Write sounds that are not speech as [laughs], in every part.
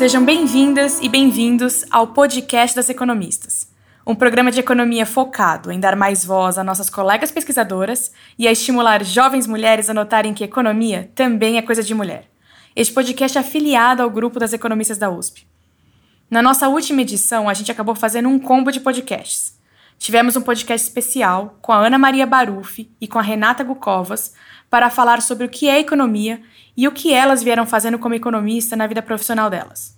Sejam bem-vindas e bem-vindos ao podcast das economistas, um programa de economia focado em dar mais voz a nossas colegas pesquisadoras e a estimular jovens mulheres a notarem que economia também é coisa de mulher. Este podcast é afiliado ao grupo das economistas da USP. Na nossa última edição, a gente acabou fazendo um combo de podcasts. Tivemos um podcast especial com a Ana Maria Barufi e com a Renata Gukovas para falar sobre o que é economia e o que elas vieram fazendo como economista na vida profissional delas.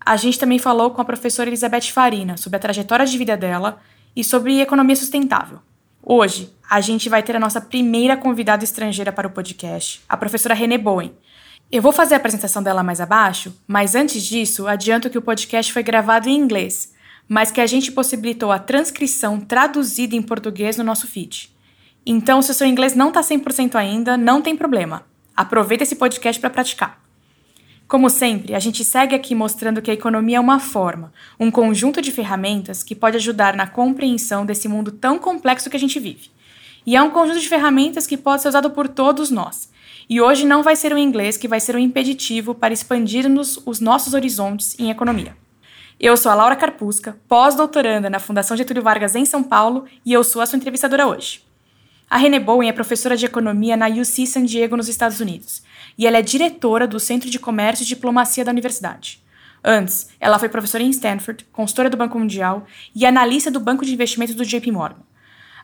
A gente também falou com a professora Elizabeth Farina sobre a trajetória de vida dela e sobre economia sustentável. Hoje, a gente vai ter a nossa primeira convidada estrangeira para o podcast, a professora René Bowen. Eu vou fazer a apresentação dela mais abaixo, mas antes disso, adianto que o podcast foi gravado em inglês, mas que a gente possibilitou a transcrição traduzida em português no nosso feed. Então, se o seu inglês não está 100% ainda, não tem problema. Aproveita esse podcast para praticar. Como sempre, a gente segue aqui mostrando que a economia é uma forma, um conjunto de ferramentas que pode ajudar na compreensão desse mundo tão complexo que a gente vive. E é um conjunto de ferramentas que pode ser usado por todos nós. E hoje não vai ser o inglês que vai ser o impeditivo para expandirmos os nossos horizontes em economia. Eu sou a Laura Carpusca, pós-doutoranda na Fundação Getúlio Vargas em São Paulo, e eu sou a sua entrevistadora hoje. A René Bowen é professora de economia na UC San Diego, nos Estados Unidos, e ela é diretora do Centro de Comércio e Diplomacia da universidade. Antes, ela foi professora em Stanford, consultora do Banco Mundial e analista do Banco de Investimentos do JP Morgan.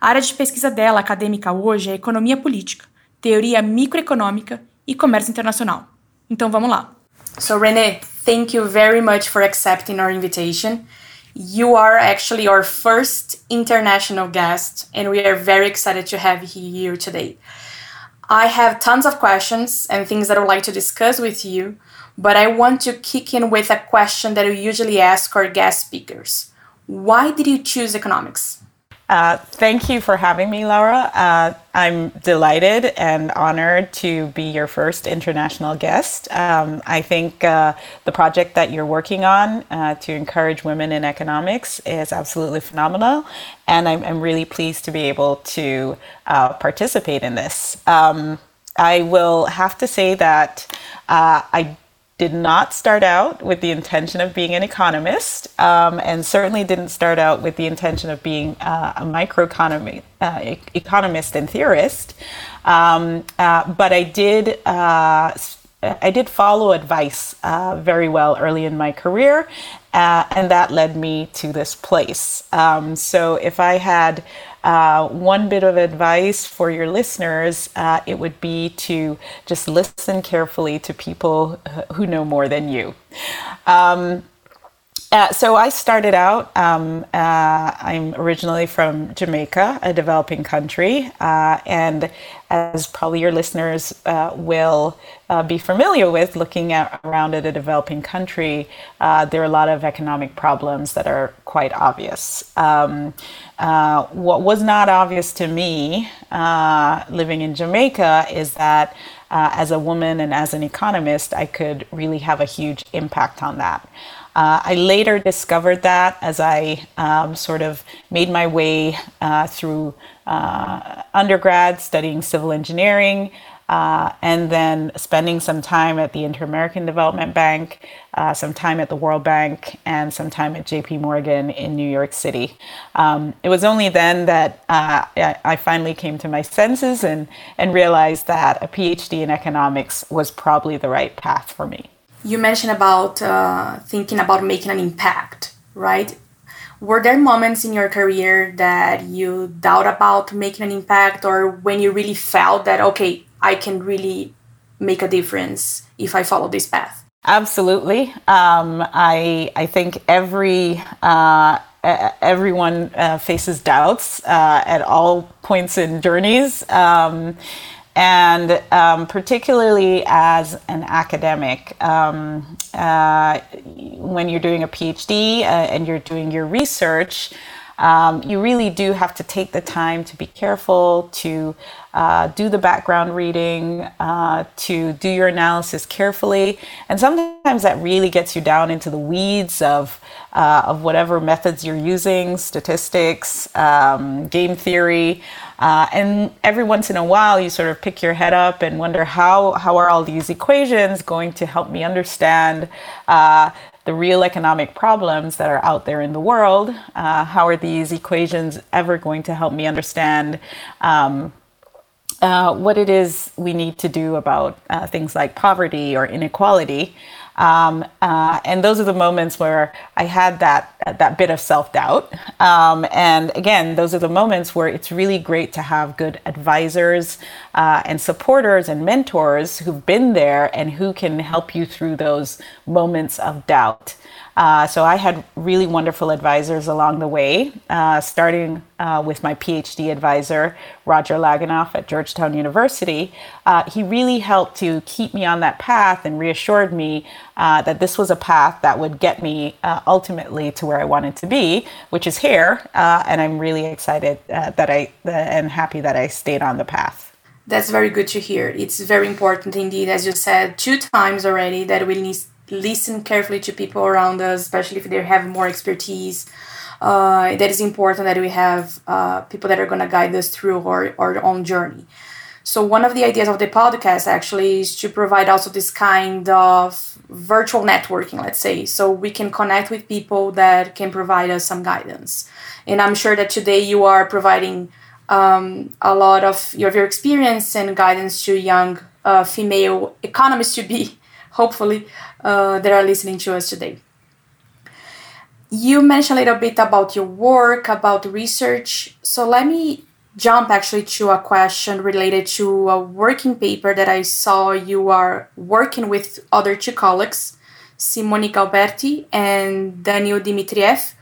A área de pesquisa dela acadêmica hoje é economia política, teoria microeconômica e comércio internacional. Então vamos lá. So René, thank you very much for accepting our invitation. You are actually our first international guest, and we are very excited to have you here today. I have tons of questions and things that I would like to discuss with you, but I want to kick in with a question that we usually ask our guest speakers. Why did you choose economics? Uh, thank you for having me, Laura. Uh, I'm delighted and honored to be your first international guest. Um, I think uh, the project that you're working on uh, to encourage women in economics is absolutely phenomenal, and I'm, I'm really pleased to be able to uh, participate in this. Um, I will have to say that I did not start out with the intention of being an economist, um, and certainly didn't start out with the intention of being uh, a microeconomy uh, economist and theorist. Um, uh, but I did. Uh, I did follow advice uh, very well early in my career, uh, and that led me to this place. Um, so, if I had uh, one bit of advice for your listeners, uh, it would be to just listen carefully to people who know more than you. Um, uh, so I started out. Um, uh, I'm originally from Jamaica, a developing country, uh, and as probably your listeners uh, will uh, be familiar with, looking at around at a developing country, uh, there are a lot of economic problems that are quite obvious. Um, what was not obvious to me living in Jamaica is that. as a woman and as an economist, I could really have a huge impact on that. Uh, I later discovered that as I um, sort of made my way uh, through uh, undergrad studying civil engineering. Uh, and then spending some time at the Inter American Development Bank, uh, some time at the World Bank, and some time at JP Morgan in New York City. Um, it was only then that uh, I finally came to my senses and, and realized that a PhD in economics was probably the right path for me you mentioned about uh, thinking about making an impact, right? Were there moments in your career that you doubt about making an impact, or when you really felt that okay, I can really make a difference if I follow this path? Absolutely. Um, I I think every uh, everyone uh, faces doubts uh, at all points in journeys. Um, and um, particularly as an academic, um, uh, when you're doing a PhD uh, and you're doing your research, um, you really do have to take the time to be careful, to uh, do the background reading, uh, to do your analysis carefully. And sometimes that really gets you down into the weeds of, uh, of whatever methods you're using statistics, um, game theory. Uh, and every once in a while, you sort of pick your head up and wonder how, how are all these equations going to help me understand uh, the real economic problems that are out there in the world? Uh, how are these equations ever going to help me understand um, uh, what it is we need to do about uh, things like poverty or inequality? Um, uh, and those are the moments where I had that that bit of self doubt. Um, and again, those are the moments where it's really great to have good advisors uh, and supporters and mentors who've been there and who can help you through those moments of doubt. Uh, so I had really wonderful advisors along the way, uh, starting uh, with my PhD advisor, Roger Lagunoff at Georgetown University. Uh, he really helped to keep me on that path and reassured me uh, that this was a path that would get me uh, ultimately to where I wanted to be, which is here. and I'm really excited that I and happy that I stayed on the path. That's very good to hear. It's very important indeed, as you said two times already, that we need listen carefully to people around us, especially if they have more expertise. Uh, that is important that we have uh, people that are going to guide us through our, our own journey. So, one of the ideas of the podcast actually is to provide also this kind of virtual networking, let's say, so we can connect with people that can provide us some guidance. And I'm sure that today you are providing um, a lot of your, your experience and guidance to young uh, female economists to be, [laughs] hopefully, uh, that are listening to us today. You mentioned a little bit about your work, about research. So let me jump actually to a question related to a working paper that I saw you are working with other two colleagues, Simone Galperti and Daniel Dmitriev,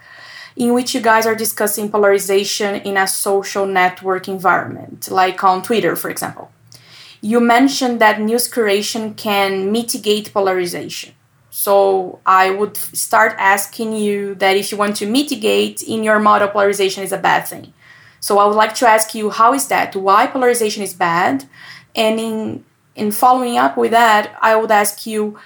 in which you guys are discussing polarization in a social network environment, like on Twitter, for example. You mentioned that news curation can mitigate polarization. So I would start asking you that if you want to mitigate in your model, polarization is a bad thing. So I would like to ask you how is that? Why polarization is bad? And in in following up with that, I would ask you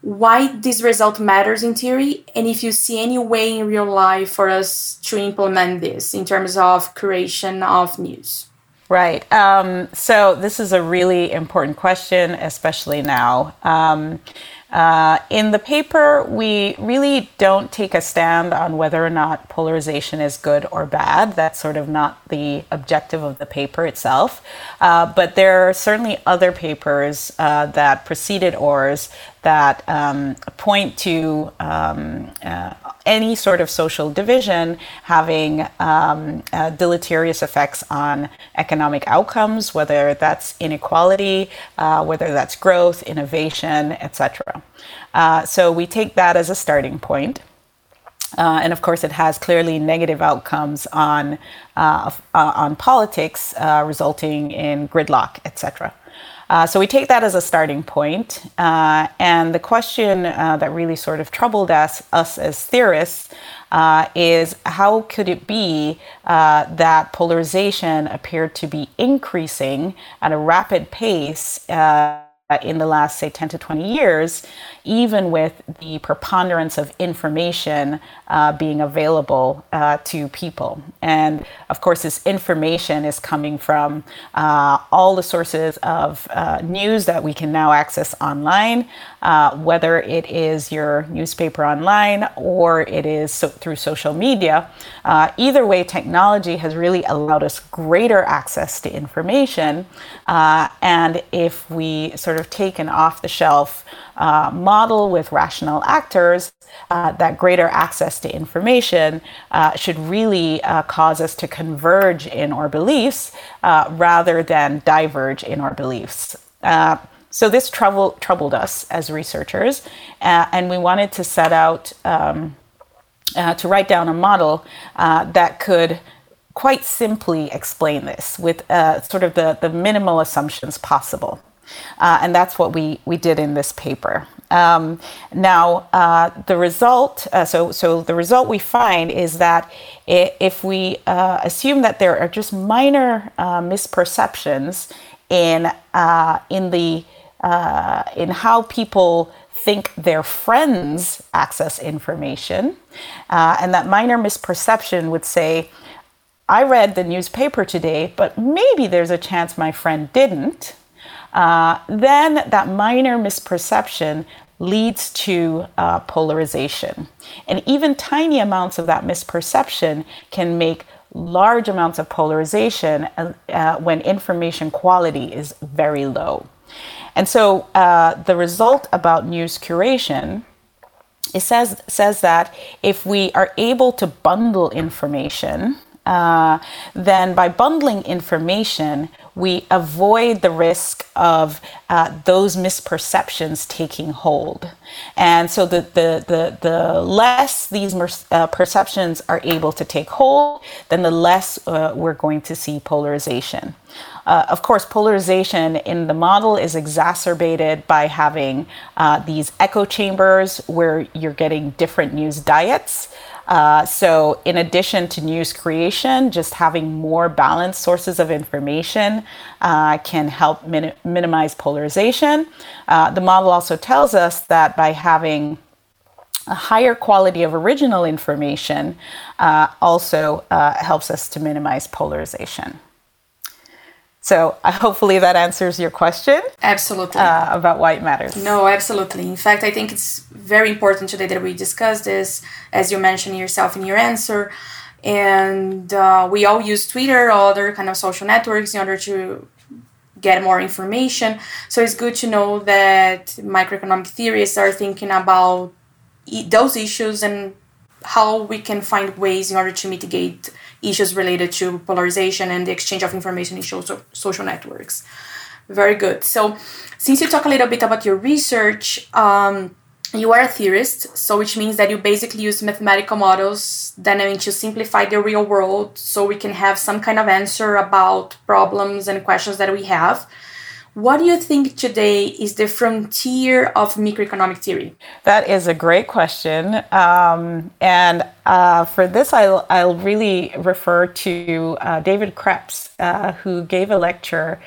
why this result matters in theory and if you see any way in real life for us to implement this in terms of curation of news. Right. Um, so this is a really important question, especially now. Um, uh, in the paper, we really don't take a stand on whether or not polarization is good or bad. That's sort of not the objective of the paper itself. Uh, but there are certainly other papers uh, that preceded ours that um, point to um, uh, any sort of social division having um, uh, deleterious effects on economic outcomes, whether that's inequality, uh, whether that's growth, innovation, etc. Uh, so we take that as a starting point. Uh, and of course, it has clearly negative outcomes on uh, uh, on politics, resulting in gridlock, etc. Uh, so we take that as a starting point. Uh, and the question uh, that really sort of troubled us, us as theorists, uh, is how could it be uh, that polarization appeared to be increasing at a rapid pace uh, in the last, say, 10 to 20 years, even with the preponderance of information uh, being available uh, to people. And of course, this information is coming from uh, all the sources of uh, news that we can now access online, uh, whether it is your newspaper online or it is so through social media. Uh, either way, technology has really allowed us greater access to information. and if we sort of an off the shelf uh, model with rational actors, uh, that greater access to information uh, should really uh, cause us to converge in our beliefs uh, rather than diverge in our beliefs. Uh, so this trouble, troubled us as researchers, and we wanted to set out um, to write down a model that could quite simply explain this with sort of the, the minimal assumptions possible. Uh, and that's what we, we did in this paper. Um, now, uh, the result, uh, so, so the result we find is that if we uh, assume that there are just minor uh, misperceptions in, uh, in, the, in how people think their friends access information, and that minor misperception would say, I read the newspaper today, but maybe there's a chance my friend didn't uh, then that minor misperception leads to uh, polarization. And even tiny amounts of that misperception can make large amounts of polarization uh, uh, when information quality is very low. And so uh, the result about news curation it says says that if we are able to bundle information, uh, then by bundling information, we avoid the risk of uh, those misperceptions taking hold. And so the, the, the, the less these uh, perceptions are able to take hold, then the less uh, we're going to see polarization. Uh, of course, polarization in the model is exacerbated by having uh, these echo chambers where you're getting different news diets. Uh, so, in addition to news curation, just having more balanced sources of information uh, can help min- minimize polarization. Uh, the model also tells us that by having a higher quality of original information uh, also uh, helps us to minimize polarization. So uh, [laughs] hopefully that answers your question. Absolutely. Uh, about why it matters. No, absolutely. In fact, I think it's very important today that we discuss this, as you mentioned yourself in your answer. And uh, we all use Twitter or other kind of social networks in order to get more information. So it's good to know that microeconomic theorists are thinking about those issues and how we can find ways in order to mitigate issues related to polarization and the exchange of information in social, networks. Very good. So, since you talk a little bit about your research, um, you are a theorist, so which means that you basically use mathematical models then I mean to simplify the real world so we can have some kind of answer about problems and questions that we have. What do you think today is the frontier of microeconomic theory? That is a great question. Um, and uh, for this, I'll, I'll really refer to uh, David Kreps, uh, who gave a lecture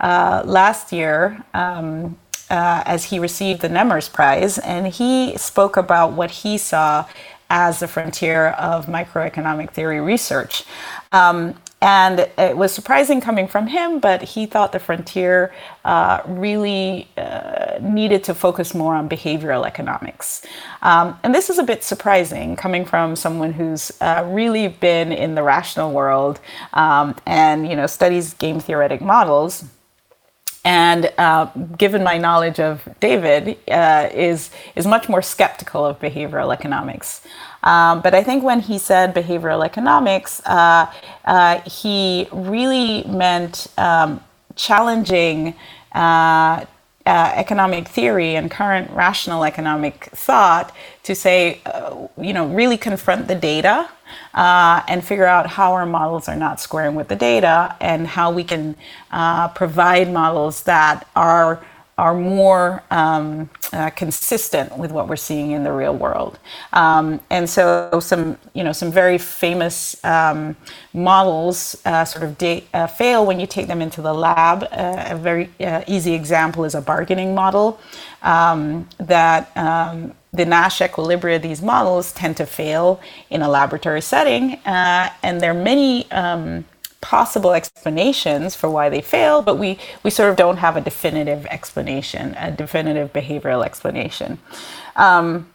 uh, last year. Um, uh, as he received the Nemmers Prize, and he spoke about what he saw as the frontier of microeconomic theory research. Um, and it was surprising coming from him, but he thought the frontier uh, really uh, needed to focus more on behavioral economics. Um, and this is a bit surprising coming from someone who's uh, really been in the rational world um, and you know studies game theoretic models. And uh, given my knowledge of David, uh, is is much more skeptical of behavioral economics. Um, but I think when he said behavioral economics, uh, uh, he really meant um, challenging uh, uh economic theory and current rational economic thought to say, uh, you know, really confront the data uh, and figure out how our models are not squaring with the data and how we can provide models that are are more um, uh, consistent with what we're seeing in the real world. Um, and so some, you know, some very famous um, models uh, sort of de- uh, fail when you take them into the lab. Uh, a very uh, easy example is a bargaining model um, that um, the Nash equilibria, these models tend to fail in a laboratory setting. Uh, and there are many um, possible explanations for why they fail, but we, we sort of don't have a definitive explanation, a definitive behavioral explanation. Um,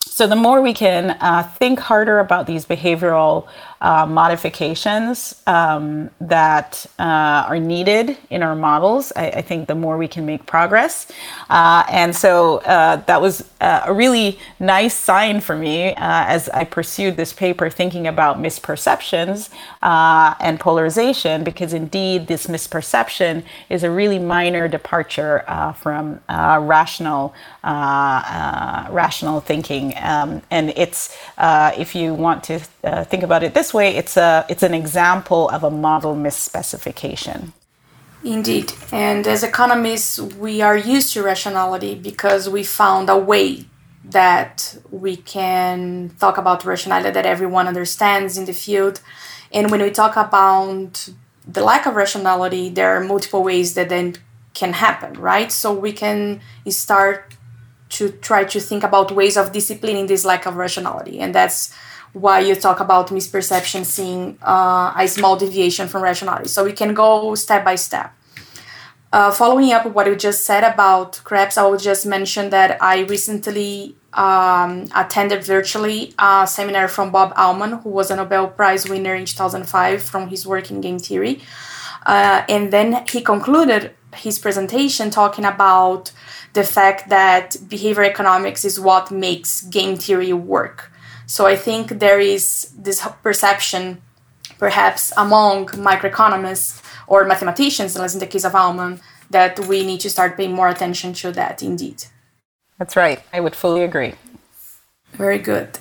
so the more we can uh, think harder about these behavioral uh, modifications um, that uh, are needed in our models, I, I, think the more we can make progress. Uh, and so uh, that was uh, a really nice sign for me as I pursued this paper, thinking about misperceptions and polarization, because indeed this misperception is a really minor departure from rational rational thinking. Um, and it's if you want to think about it this this way, it's a it's an example of a model misspecification. Indeed, and as economists, we are used to rationality because we found a way that we can talk about rationality that everyone understands in the field. And when we talk about the lack of rationality, there are multiple ways that then can happen, right? So we can start to try to think about ways of disciplining this lack of rationality, and that's why you talk about misperception seeing uh, a small deviation from rationality. So we can go step by step. Uh, following up what you just said about Kreps, I will just mention that I recently um, attended virtually a seminar from Bob Aumann, who was a Nobel Prize winner in 2005 from his work in game theory. Uh, and then he concluded his presentation talking about the fact that behavior economics is what makes game theory work. So I think there is this perception, perhaps among microeconomists or mathematicians, as in the case of Aumann, that we need to start paying more attention to that indeed. That's right. I would fully agree. Very good.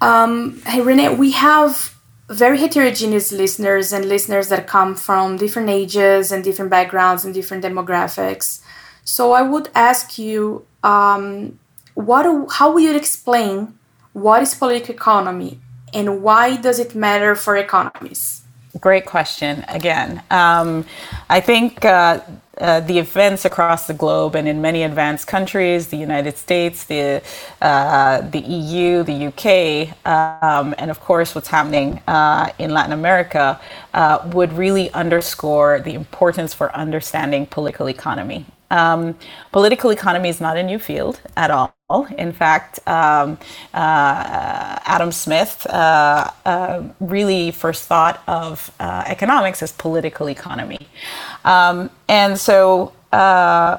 Um, hey, Renee, we have very heterogeneous listeners and listeners that come from different ages and different backgrounds and different demographics. So I would ask you, um, what, how would you explain what is political economy and why does it matter for economies? Great question again. Um, I think uh, uh, the events across the globe and in many advanced countries, the United States, the uh, the EU, the UK, um, and of course what's happening uh, in Latin America, uh, would really underscore the importance for understanding political economy. Um, political economy is not a new field at all. In fact, um, uh, Adam Smith uh, uh, really first thought of uh, economics as political economy. Um, and so, uh,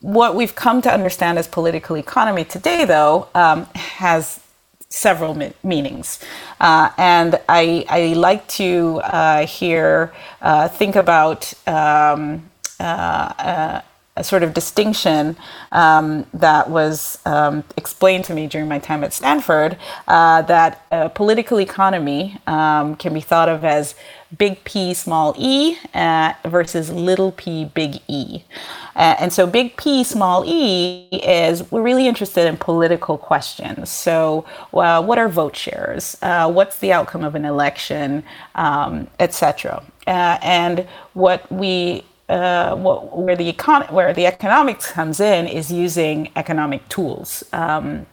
what we've come to understand as political economy today, though, um, has several meanings. Uh, and I, I, like to here think about. A sort of distinction um, that was um, explained to me during my time at Stanford uh, that political economy um, can be thought of as big P small e uh, versus little p big E. Uh, and so big P small e is we're really interested in political questions. So, uh, what are vote shares? Uh, what's the outcome of an election, um, etc. Uh, and what we uh, what, where the econ- where the economics comes in is using economic tools. Um,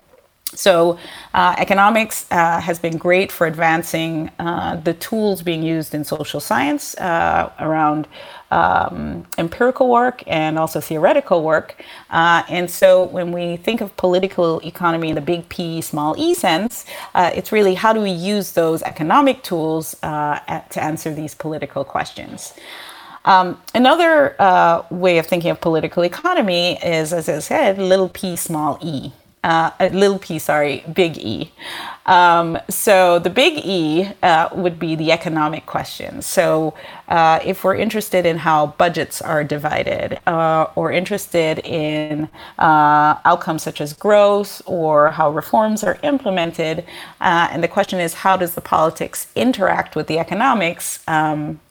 so, uh, economics uh, has been great for advancing uh, the tools being used in social science uh, around um, empirical work and also theoretical work. Uh, and so, when we think of political economy in the big P, small e sense, uh, it's really how do we use those economic tools at, to answer these political questions. Um, another uh, way of thinking of political economy is, as I said, little p small e. Uh, little p, sorry, big E. Um, so the big E uh, would be the economic question. So uh, if we're interested in how budgets are divided, uh, or interested in uh, outcomes such as growth or how reforms are implemented, uh, and the question is how does the politics interact with the economics? Um,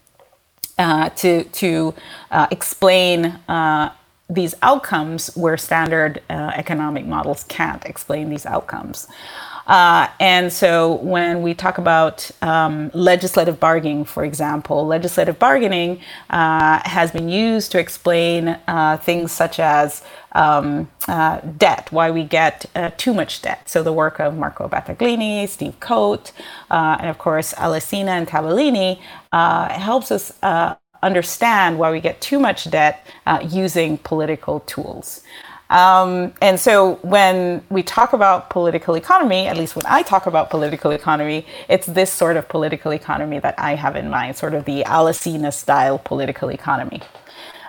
uh, to to uh, explain uh, these outcomes where standard uh, economic models can't explain these outcomes. Uh, and so when we talk about um, legislative bargaining, for example, legislative bargaining uh, has been used to explain uh, things such as um, uh, debt, why we get uh, too much debt. So the work of Marco Battaglini, Steve Coate, uh, and of course Alesina and Tabellini helps us understand why we get too much debt uh, using political tools. Um, and so when we talk about political economy, at least when I talk about political economy, it's this sort of political economy that I have in mind, sort of the Alesina style political economy.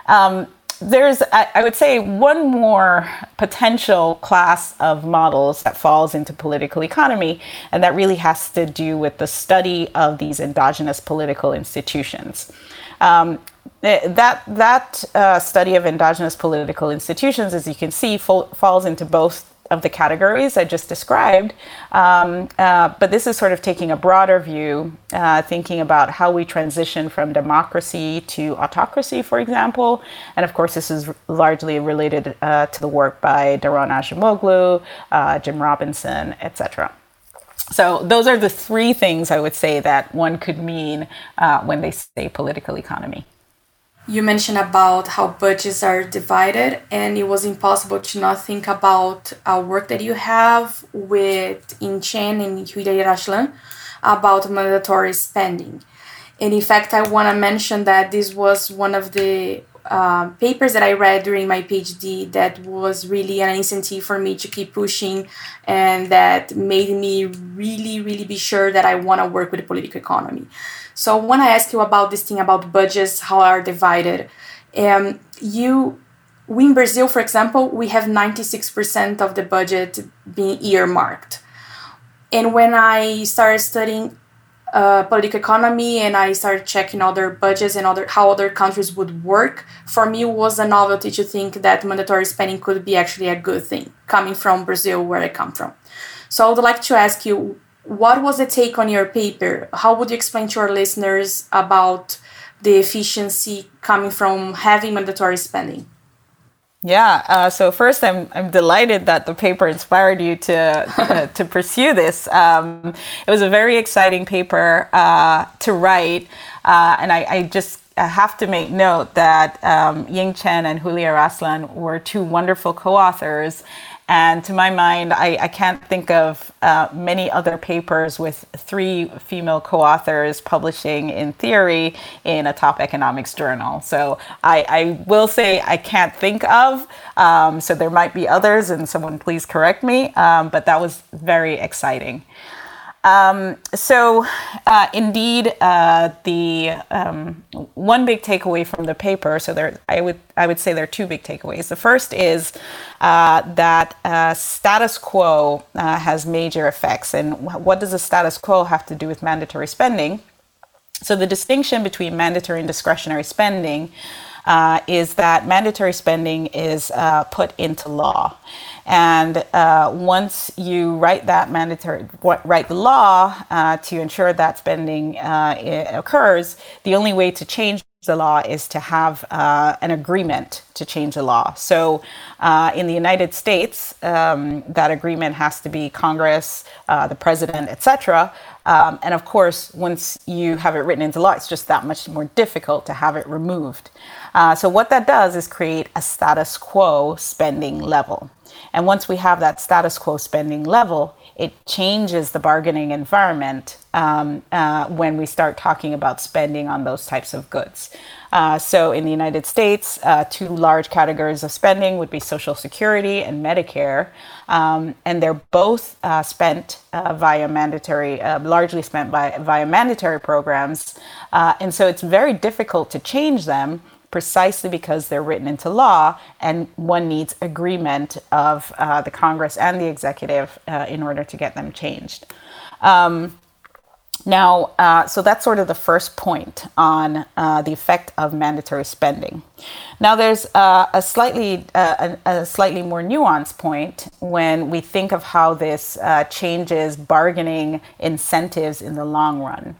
Um, there's, I would say, one more potential class of models that falls into political economy, and that really has to do with the study of these endogenous political institutions. Um, that that uh, study of endogenous political institutions, as you can see, falls into both of the categories I just described. Um, uh, but this is sort of taking a broader view, uh, thinking about how we transition from democracy to autocracy, for example. And of course, this is largely related uh, to the work by Daron Acemoglu, uh, Jim Robinson, etc. So those are the three things I would say that one could mean uh, when they say political economy. You mentioned about how budgets are divided, and it was impossible to not think about a work that you have with Ying Chen and Hülya Eraslan about mandatory spending. And in fact, I want to mention that this was one of the uh, papers that I read during my PhD that was really an incentive for me to keep pushing and that made me really, really be sure that I want to work with the political economy. So when I ask you about this thing about budgets, how are divided, um, you we in Brazil, for example, we have 96% of the budget being earmarked. And when I started studying uh, political economy and I started checking other budgets and other how other countries would work, for me was a novelty to think that mandatory spending could be actually a good thing coming from Brazil, where I come from. So I would like to ask you, what was the take on your paper? How would you explain to our listeners about the efficiency coming from having mandatory spending? Yeah. Uh, so first, I'm I'm delighted that the paper inspired you to [laughs] uh, to pursue this. Um, it was a very exciting paper uh, to write, uh, and I, I just have to make note that um, Ying Chen and Hülya Eraslan were two wonderful co-authors, and to my mind, I, I can't think of uh, many other papers with three female co authors publishing in theory in a top economics journal. So I, I will say I can't think of. Um, so there might be others, and someone please correct me. Um, but that was very exciting. Um, so, uh, indeed, uh, the um, one big takeaway from the paper. So there, I would I would say there are two big takeaways. The first is uh, that uh, status quo uh, has major effects, and what does the status quo have to do with mandatory spending? So the distinction between mandatory and discretionary spending uh, is that mandatory spending is put into law. And uh, once you write that mandatory, write the law uh, to ensure that spending uh, occurs, the only way to change the law is to have uh, an agreement to change the law. So, uh, in the United States, um, that agreement has to be Congress, the president, etc. Um, and of course, once you have it written into law, it's just that much more difficult to have it removed. Uh, so, what that does is create a status quo spending level. And once we have that status quo spending level, it changes the bargaining environment um, uh, when we start talking about spending on those types of goods. Uh, so in the United States, uh, two large categories of spending would be Social Security and Medicare, um, and they're both uh, spent uh, via mandatory, uh, largely spent by via mandatory programs, and so it's very difficult to change them precisely because they're written into law and one needs agreement of uh, the Congress and the executive uh, in order to get them changed. Um, now, uh, so that's sort of the first point on uh, the effect of mandatory spending. Now, there's uh, a slightly uh, a, a, slightly more nuanced point when we think of how this changes bargaining incentives in the long run.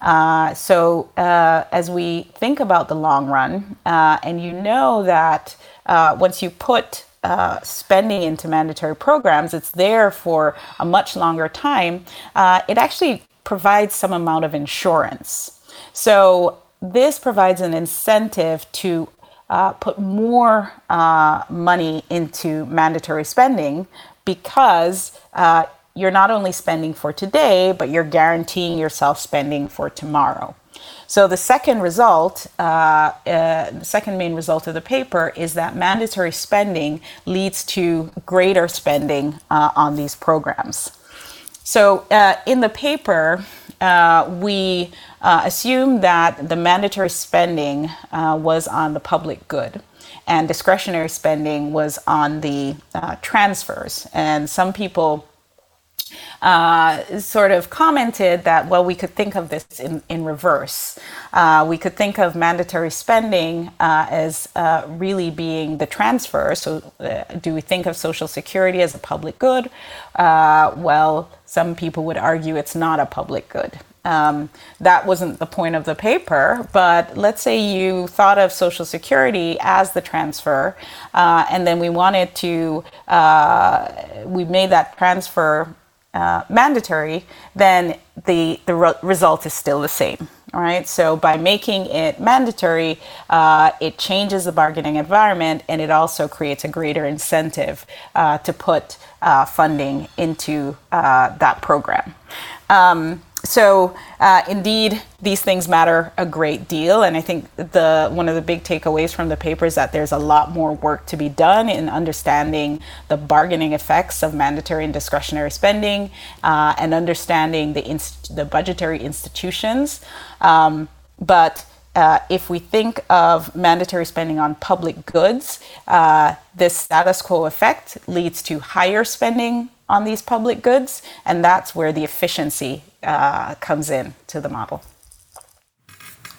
Uh, so uh, as we think about the long run, uh, and you know that uh, once you put uh, spending into mandatory programs, it's there for a much longer time. it actually provides some amount of insurance. So this provides an incentive to put more money into mandatory spending because you're not only spending for today, but you're guaranteeing yourself spending for tomorrow. So the second result, uh, uh, the second main result of the paper is that mandatory spending leads to greater spending uh, on these programs. So uh, in the paper, uh, we uh, assume that the mandatory spending was on the public good and discretionary spending was on the transfers. And some people uh, sort of commented that, well, we could think of this in, in reverse. Uh, we could think of mandatory spending uh, as uh, really being the transfer. So, uh, do we think of Social Security as a public good? Uh, well, some people would argue it's not a public good. Um, that wasn't the point of the paper, but let's say you thought of Social Security as the transfer, uh, and then we wanted to, uh, we made that transfer uh, mandatory, then the, the re- result is still the same. All right. So by making it mandatory, uh, it changes the bargaining environment and it also creates a greater incentive uh, to put uh, funding into uh, that program. Um, so uh, indeed these things matter a great deal and i think the one of the big takeaways from the paper is that there's a lot more work to be done in understanding the bargaining effects of mandatory and discretionary spending uh, and understanding the, inst- the budgetary institutions. Um, but uh, if we think of mandatory spending on public goods, uh, this status quo effect leads to higher spending on these public goods, and that's where the efficiency uh, comes in to the model.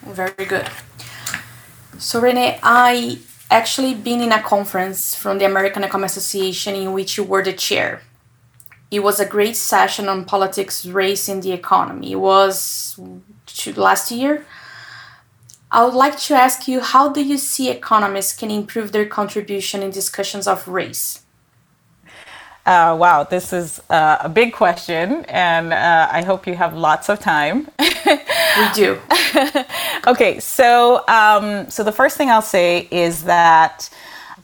Very good. So, Renee, I actually been in a conference from the American Economic Association in which you were the chair. It was a great session on politics, race, and the economy. It was last year. I would like to ask you how do you see economists can improve their contribution in discussions of race? Uh, wow, this is uh, a big question, and uh, I hope you have lots of time. [laughs] we do. [laughs] okay, so um, so the first thing I'll say is that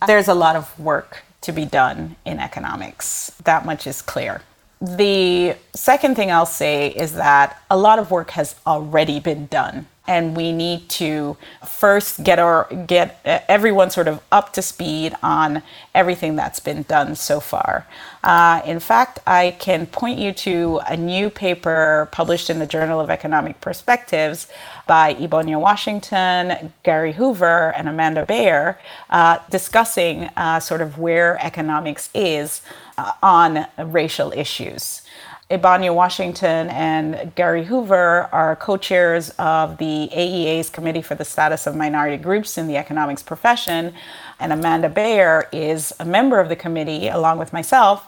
there's a lot of work to be done in economics. That much is clear. The second thing I'll say is that a lot of work has already been done and we need to first get our get everyone sort of up to speed on everything that's been done so far. Uh, in fact, I can point you to a new paper published in the Journal of Economic Perspectives by Ebonya Washington, Gary Hoover, and Amanda Bayer, uh, discussing uh, sort of where economics is uh, on racial issues. Ebonya Washington and Gary Hoover are co chairs of the AEA's Committee for the Status of Minority Groups in the Economics Profession. And Amanda Bayer is a member of the committee along with myself.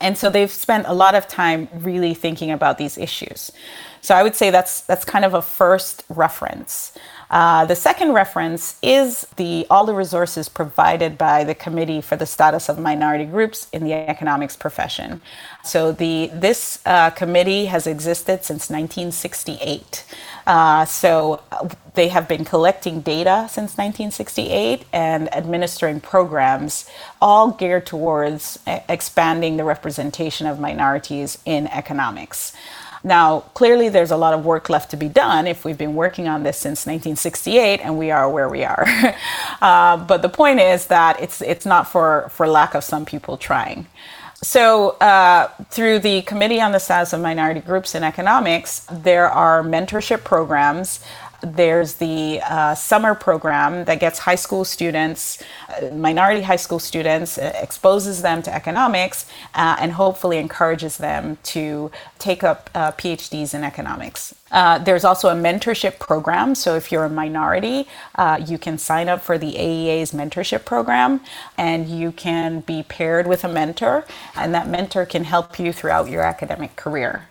And so they've spent a lot of time really thinking about these issues. So I would say that's that's kind of a first reference. Uh, the second reference is the all the resources provided by the Committee for the Status of Minority Groups in the Economics Profession. So the this uh, committee has existed since 1968. Uh, so they have been collecting data since 1968 and administering programs, all geared towards expanding the representation of minorities in economics. Now, clearly, there's a lot of work left to be done if we've been working on this since 1968 and we are where we are. [laughs] uh, but the point is that it's, it's not for, for lack of some people trying. So, uh, through the Committee on the Status of Minority Groups in Economics, there are mentorship programs there's the uh, summer program that gets high school students, uh, minority high school students, uh, exposes them to economics, uh, and hopefully encourages them to take up uh, PhDs in economics. Uh, there's also a mentorship program. So if you're a minority, you can sign up for the AEA's mentorship program and you can be paired with a mentor, and that mentor can help you throughout your academic career.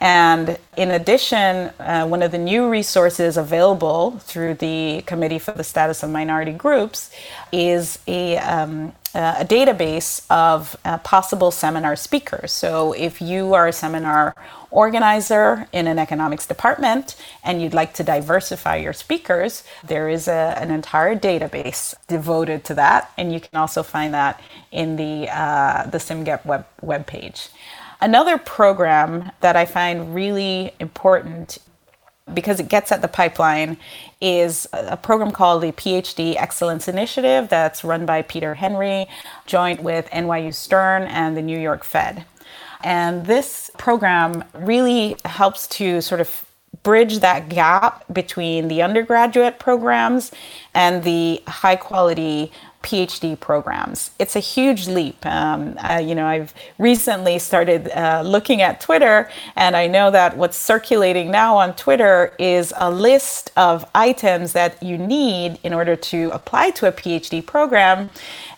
And in addition, uh, one of the new resources available through the Committee for the Status of Minority Groups is a, um, a database of uh, possible seminar speakers. So if you are a seminar organizer in an economics department and you'd like to diversify your speakers, there is a, an entire database devoted to that. And you can also find that in the, uh, the CSMGEP web, web page. Another program that I find really important because it gets at the pipeline is a program called the PhD Excellence Initiative that's run by Peter Henry, joint with NYU Stern and the New York Fed. And this program really helps to sort of bridge that gap between the undergraduate programs and the high quality PhD programs. It's a huge leap. Um, uh, you know, I've recently started uh, looking at Twitter, and I know that what's circulating now on Twitter is a list of items that you need in order to apply to a PhD program.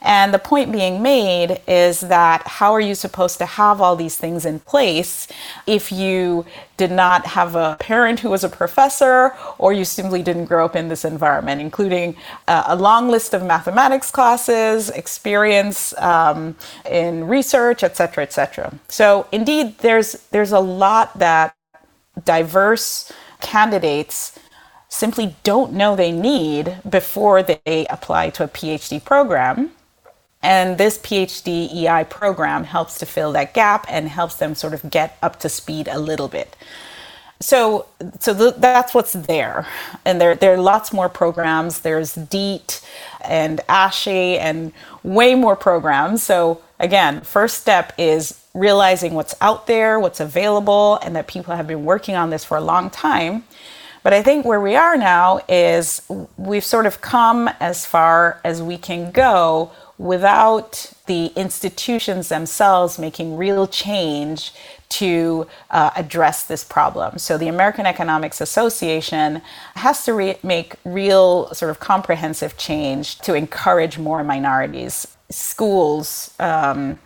And the point being made is that how are you supposed to have all these things in place if you did not have a parent who was a professor or you simply didn't grow up in this environment, including uh, a long list of mathematics classes, experience um, in research, etc., etc. So indeed, there's there's a lot that diverse candidates simply don't know they need before they apply to a PhD program. And this PhD EI program helps to fill that gap and helps them sort of get up to speed a little bit. so so th- that's what's there. And there there are lots more programs. There's DEET and ASHE and way more programs. So again first step is realizing what's out there what's available and that people have been working on this for a long time. But i think where we are now is we've sort of come as far as we can go without the institutions themselves making real change to uh, address this problem. So the American Economics Association has to re- make real sort of comprehensive change to encourage more minorities. Schools, um,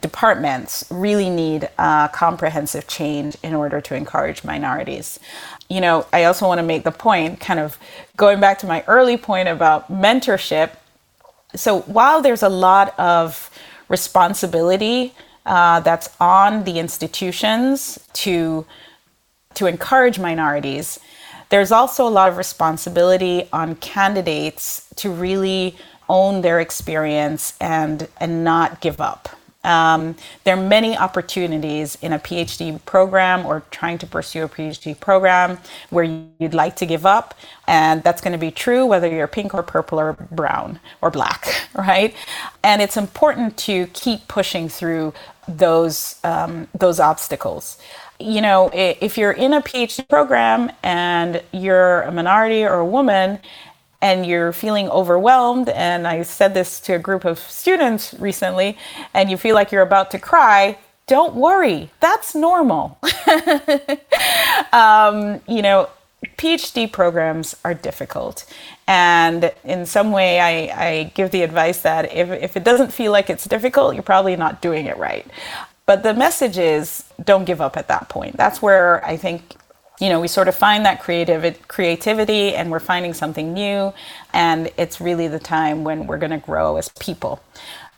departments really need uh, comprehensive change in order to encourage minorities. You know, I also want to make the point, kind of going back to my early point about mentorship. So while there's a lot of responsibility uh, that's on the institutions to to encourage minorities. There's also a lot of responsibility on candidates to really own their experience and and not give up. Um, there are many opportunities in a PhD program or trying to pursue a PhD program where you'd like to give up. And that's going to be true whether you're pink or purple or brown or black, [laughs] right? And it's important to keep pushing through those, um, those obstacles you know, if you're in a PhD program and you're a minority or a woman and you're feeling overwhelmed, and I said this to a group of students recently, and you feel like you're about to cry, don't worry, that's normal. [laughs] um, you know, PhD programs are difficult. And in some way, I, I give the advice that if, if it doesn't feel like it's difficult, you're probably not doing it right. But the message is don't give up at that point. That's where I think you know, we sort of find that creative creativity and we're finding something new. And it's really the time when we're going to grow as people.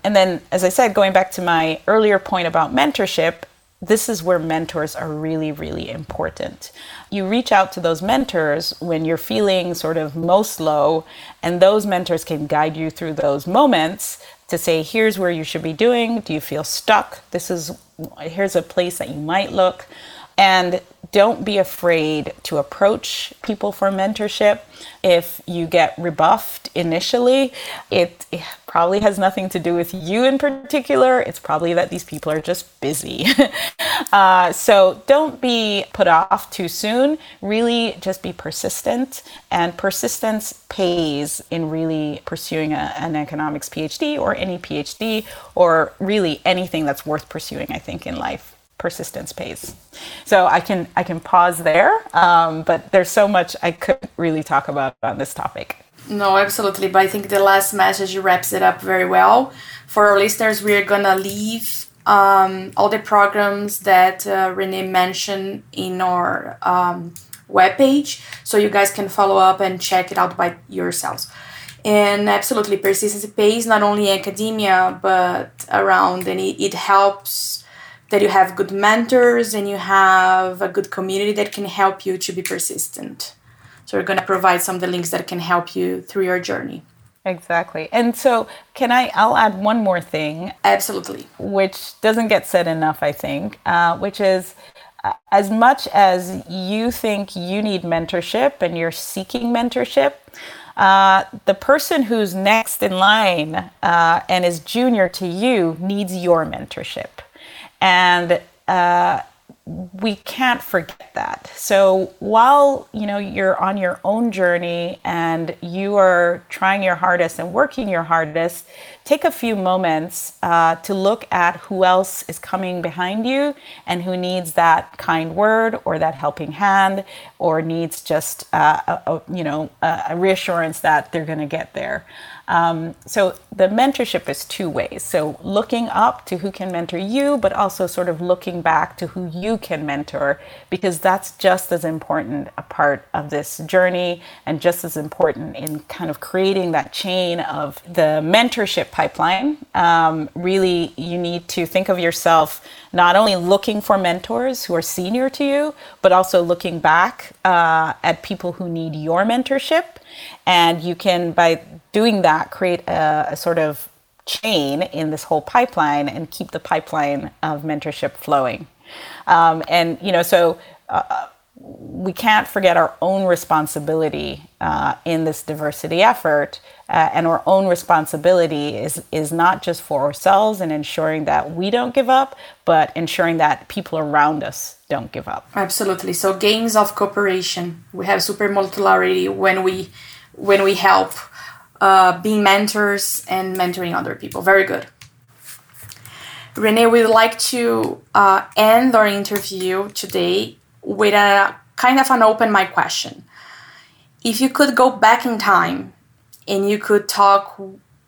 And then, as I said, going back to my earlier point about mentorship, this is where mentors are really, really important. You reach out to those mentors when you're feeling sort of most low, and those mentors can guide you through those moments to say, here's where you should be doing. Do you feel stuck? This is, here's a place that you might look. And don't be afraid to approach people for mentorship. If you get rebuffed initially, it, probably has nothing to do with you in particular. It's probably that these people are just busy. [laughs] uh, so don't be put off too soon. Really just be persistent. And persistence pays in really pursuing a, an economics PhD or any PhD or really anything that's worth pursuing, I think, in life persistence pays. So I can I can pause there, um, but there's so much I could really talk about on this topic. No, absolutely. But I think the last message wraps it up very well. For our listeners, we are gonna leave um, all the programs that uh, Renee mentioned in our um, webpage, so you guys can follow up and check it out by yourselves. And absolutely, persistence pays not only academia but around, and it, it helps that you have good mentors and you have a good community that can help you to be persistent. So we're going to provide some of the links that can help you through your journey. Exactly. And so, can I? I'll add one more thing. Absolutely. Which doesn't get said enough, I think, uh, which is uh, as much as you think you need mentorship and you're seeking mentorship, uh, the person who's next in line uh, and is junior to you needs your mentorship. And uh, we can't forget that. So while you know you're on your own journey and you are trying your hardest and working your hardest, take a few moments uh, to look at who else is coming behind you and who needs that kind word or that helping hand or needs just uh, a, a, you know a reassurance that they're going to get there. Um, so the mentorship is two ways. So looking up to who can mentor you, but also sort of looking back to who you can mentor, because that's just as important a part of this journey and just as important in kind of creating that chain of the mentorship pipeline. Um, really, you need to think of yourself not only looking for mentors who are senior to you, but also looking back uh, at people who need your mentorship. And you can, by doing that, create a, a sort of chain in this whole pipeline and keep the pipeline of mentorship flowing. Um, and, you know, so uh, we can't forget our own responsibility uh, in this diversity effort. Uh, and our own responsibility is, is not just for ourselves and ensuring that we don't give up, but ensuring that people around us don't give up. Absolutely. So gains of cooperation. We have super modularity when we when we help uh, being mentors and mentoring other people. Very good. Renee, we'd like to uh, end our interview today with a kind of an open mic question. If you could go back in time and you could talk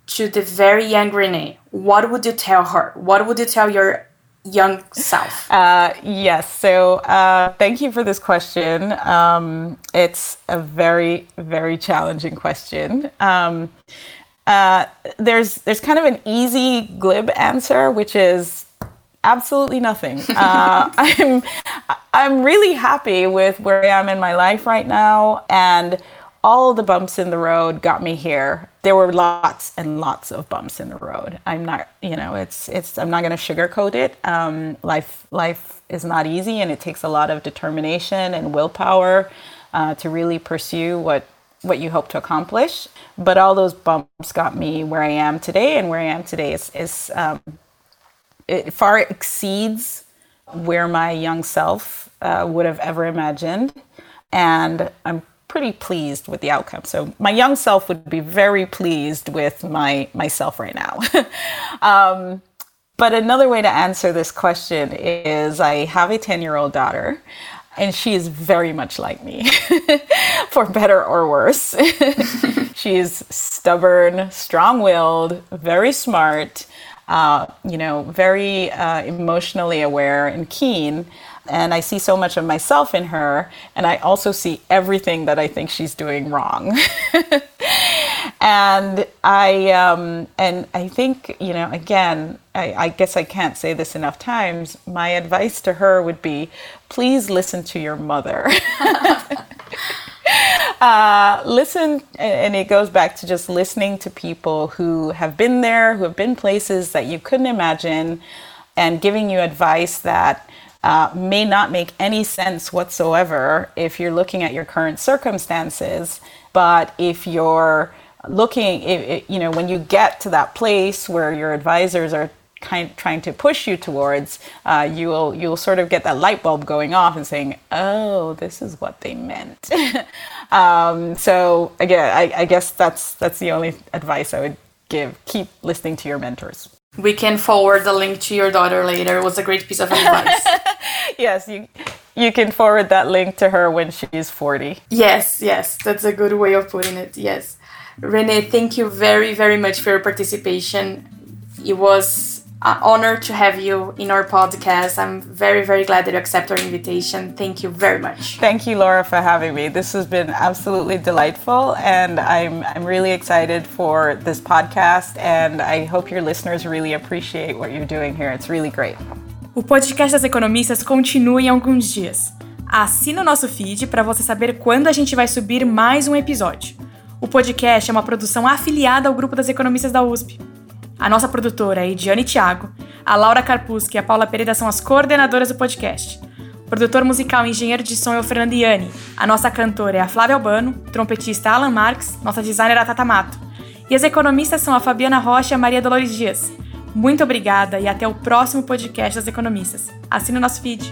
to the very young Renee, what would you tell her? What would you tell your young self? Uh, yes. So uh, thank you for this question. Um, it's a very, very challenging question. Um, uh, there's there's kind of an easy glib answer, which is absolutely nothing. [laughs] Uh, I'm I'm really happy with where I am in my life right now, and all the bumps in the road got me here. There were lots and lots of bumps in the road. I'm not, you know, it's it's. I'm not going to sugarcoat it. Um, life life is not easy, and it takes a lot of determination and willpower uh, to really pursue what what you hope to accomplish. But all those bumps got me where I am today, and where I am today is is um, it far exceeds where my young self uh, would have ever imagined, and I'm pretty pleased with the outcome. So my young self would be very pleased with my myself right now. [laughs] um, but another way to answer this question is I have a 10 year old daughter and she is very much like me, [laughs] for better or worse. [laughs] She's stubborn, strong willed, very smart, uh, you know, very uh, emotionally aware and keen. And I see so much of myself in her, and I also see everything that I think she's doing wrong. [laughs] and I um, and I think you know again I, I, guess I can't say this enough times. My advice to her would be, please listen to your mother. [laughs] uh, listen, and it goes back to just listening to people who have been there, who have been places that you couldn't imagine, and giving you advice that uh, may not make any sense whatsoever if you're looking at your current circumstances. But if you're looking, you know, when you get to that place where your advisors are kind of trying to push you towards, uh, you will you'll sort of get that light bulb going off and saying, "Oh, this is what they meant." [laughs] um, so again, I, I guess that's that's the only advice I would give. Keep listening to your mentors. We can forward the link to your daughter later. It was a great piece of advice. [laughs] yes, you you can forward that link to her when she's 40. Yes, yes, that's a good way of putting it. Yes. Renee, thank you very, very much for your participation. It was honor to have you in our podcast. I'm very, very glad that you accepted our invitation. Thank you very much. Thank you, Laura, for having me. This has been absolutely delightful, and I'm, I'm really excited for this podcast, and I hope your listeners really appreciate what you're doing here. It's really great. O podcast das economistas continua em alguns dias. Assina o nosso feed para você saber quando a gente vai subir mais um episódio. O podcast é uma produção afiliada ao grupo das economistas da USP. A nossa produtora é Ediane Thiago, a Laura Carpusca e a Paula Pereira são as coordenadoras do podcast. O produtor musical e engenheiro de som é o Fernando Iani. A nossa cantora é a Flávia Albano, trompetista Alan Marques, nossa designer é a Tata Mato. E as economistas são a Fabiana Rocha e a Maria Dolores Dias. Muito obrigada e até o próximo podcast das economistas. Assine o nosso feed.